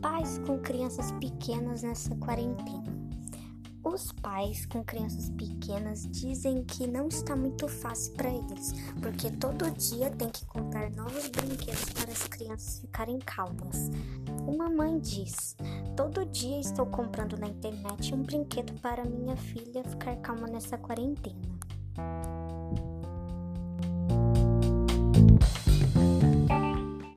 Pais com crianças pequenas nessa quarentena. Os pais com crianças pequenas dizem que não está muito fácil para eles, porque todo dia tem que comprar novos brinquedos para as crianças ficarem calmas. Uma mãe diz: Todo dia estou comprando na internet um brinquedo para minha filha ficar calma nessa quarentena.